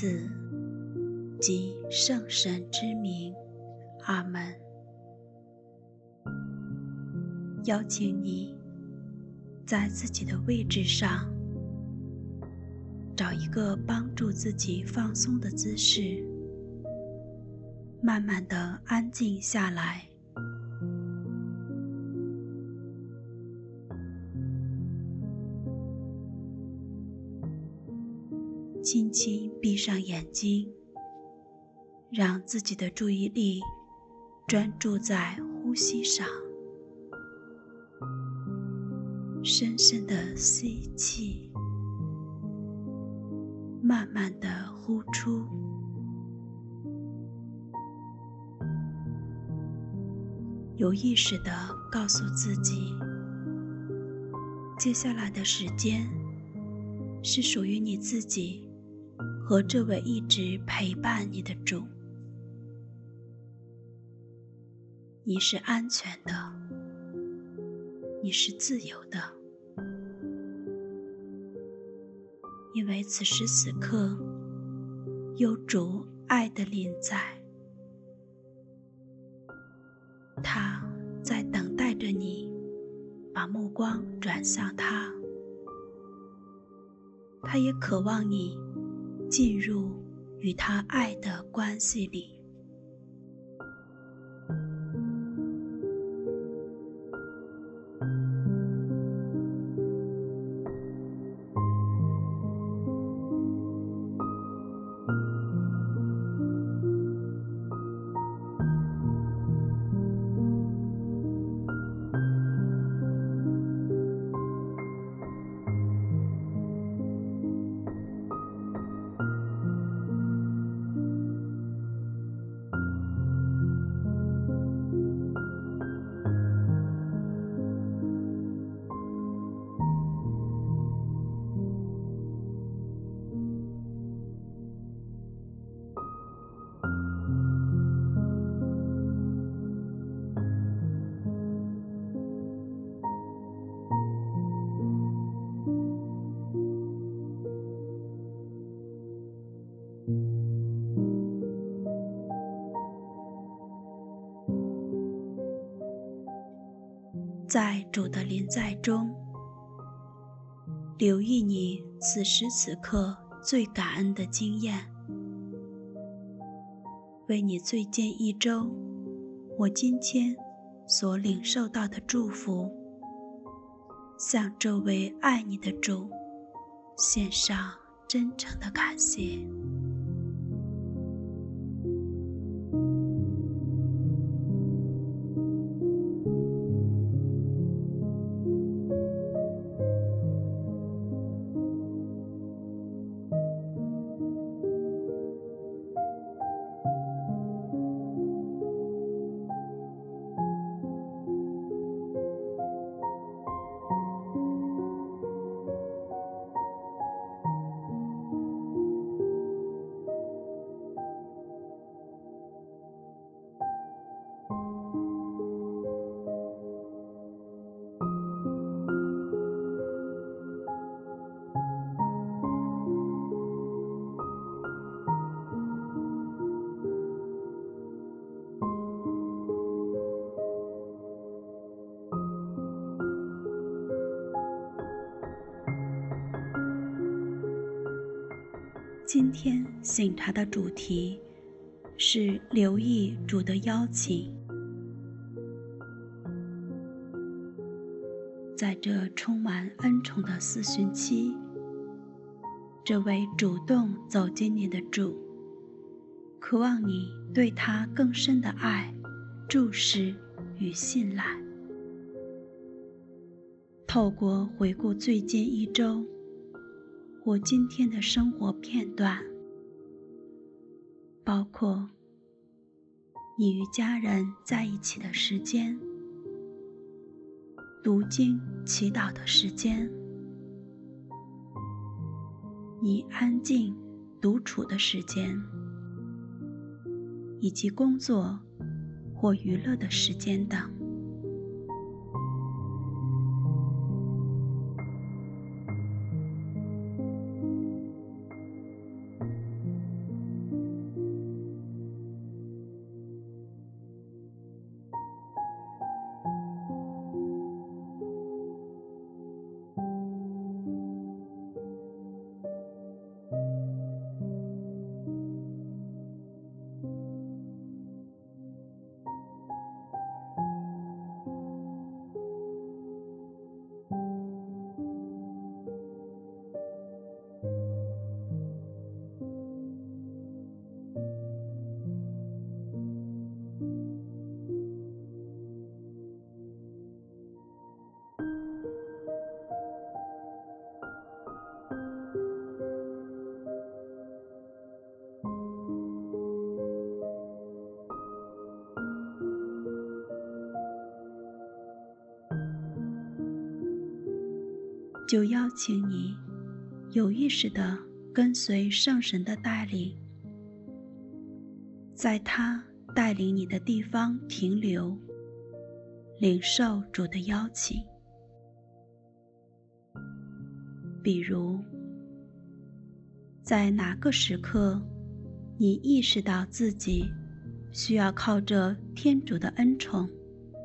子，及圣神之名，阿门。邀请你，在自己的位置上，找一个帮助自己放松的姿势，慢慢的安静下来。轻轻闭上眼睛，让自己的注意力专注在呼吸上。深深的吸气，慢慢的呼出。有意识的告诉自己，接下来的时间是属于你自己。和这位一直陪伴你的主，你是安全的，你是自由的，因为此时此刻有主爱的临在，他在等待着你，把目光转向他，他也渴望你。进入与他爱的关系里。在主的临在中，留意你此时此刻最感恩的经验。为你最近一周，我今天所领受到的祝福，向这位爱你的主献上真诚的感谢。今天醒茶的主题是留意主的邀请。在这充满恩宠的四旬期，这位主动走进你的主，渴望你对他更深的爱、注视与信赖。透过回顾最近一周。我今天的生活片段，包括你与家人在一起的时间、读经祈祷的时间、你安静独处的时间，以及工作或娱乐的时间等。就邀请你有意识地跟随圣神的带领，在他带领你的地方停留，领受主的邀请。比如，在哪个时刻，你意识到自己需要靠着天主的恩宠，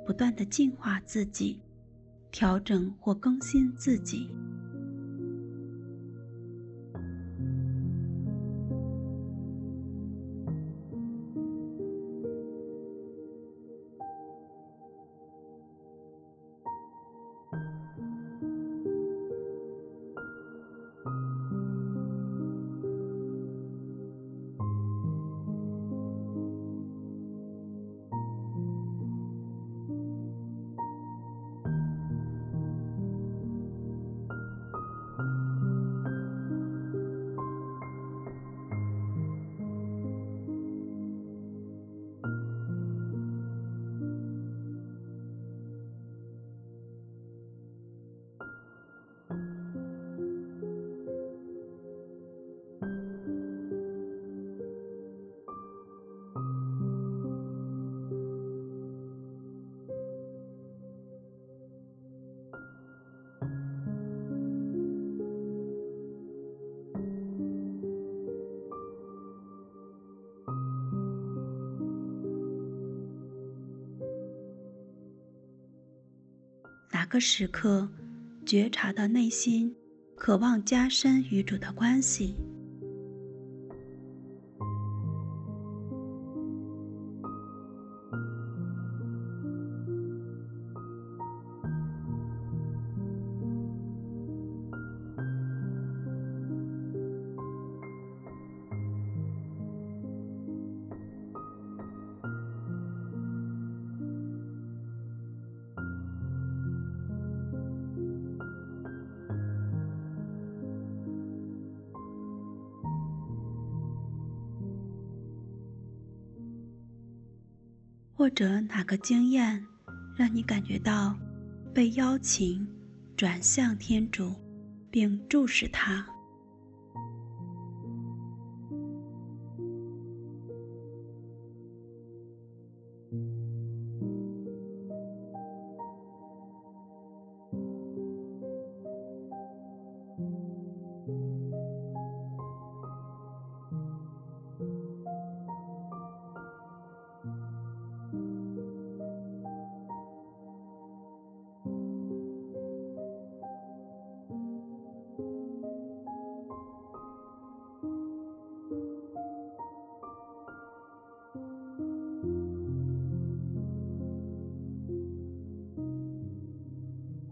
不断的净化自己，调整或更新自己。哪个时刻，觉察到内心渴望加深与主的关系？或者哪个经验让你感觉到被邀请转向天主，并注视他？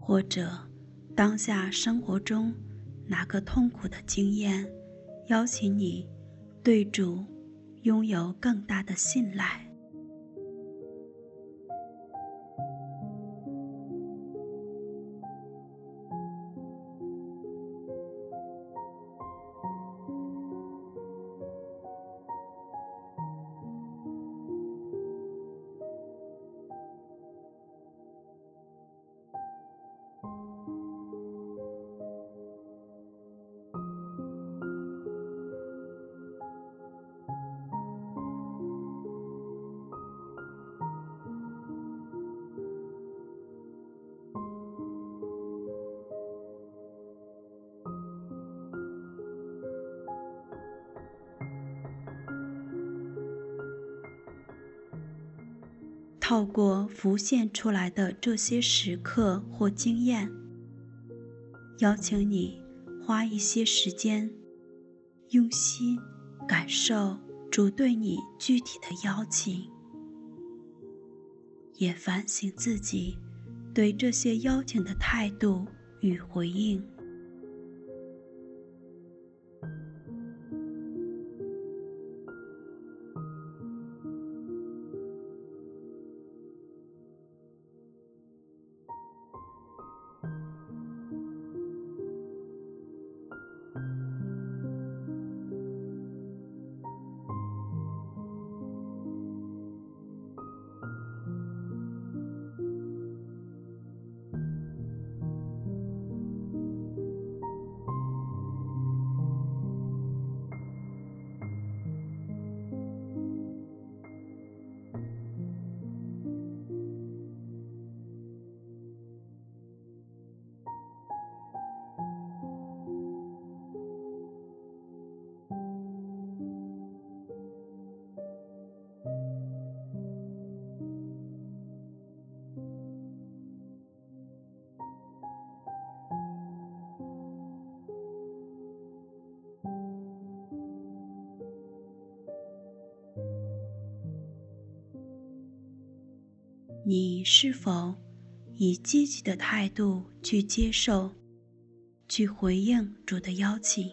或者，当下生活中哪个痛苦的经验，邀请你对主拥有更大的信赖。透过浮现出来的这些时刻或经验，邀请你花一些时间，用心感受主对你具体的邀请，也反省自己对这些邀请的态度与回应。你是否以积极的态度去接受、去回应主的邀请，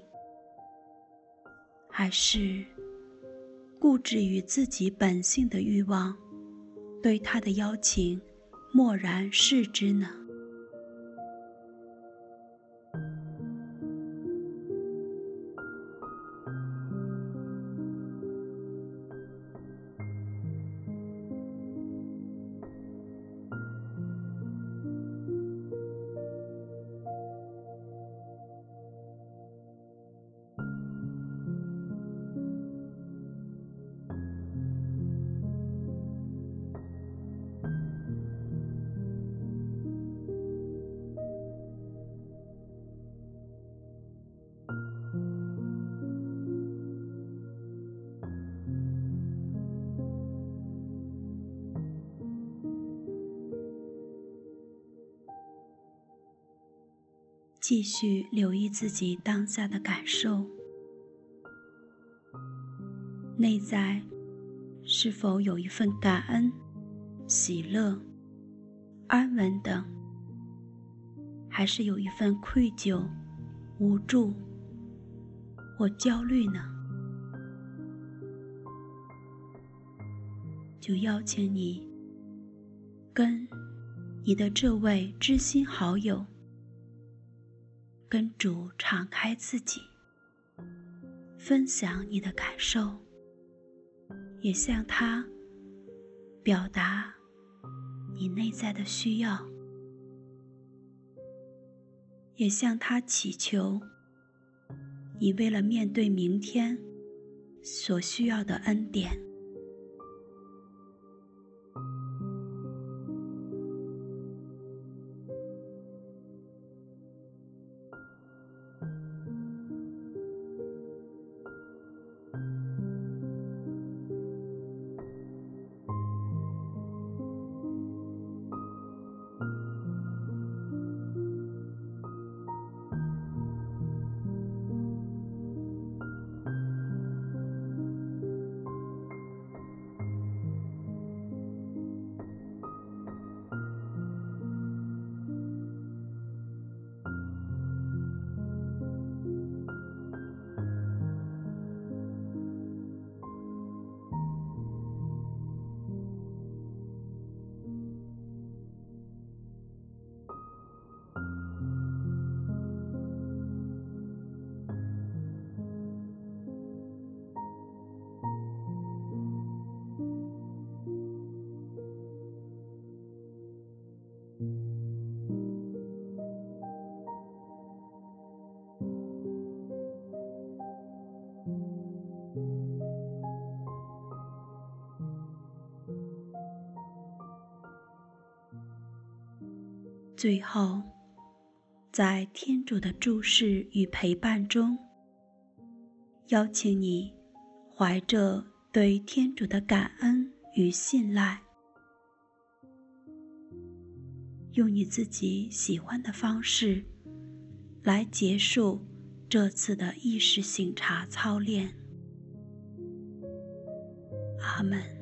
还是固执于自己本性的欲望，对他的邀请漠然视之呢？继续留意自己当下的感受，内在是否有一份感恩、喜乐、安稳等，还是有一份愧疚、无助或焦虑呢？就邀请你跟你的这位知心好友。跟主敞开自己，分享你的感受，也向他表达你内在的需要，也向他祈求你为了面对明天所需要的恩典。最后，在天主的注视与陪伴中，邀请你怀着对天主的感恩与信赖，用你自己喜欢的方式来结束这次的意识醒察操练。阿门。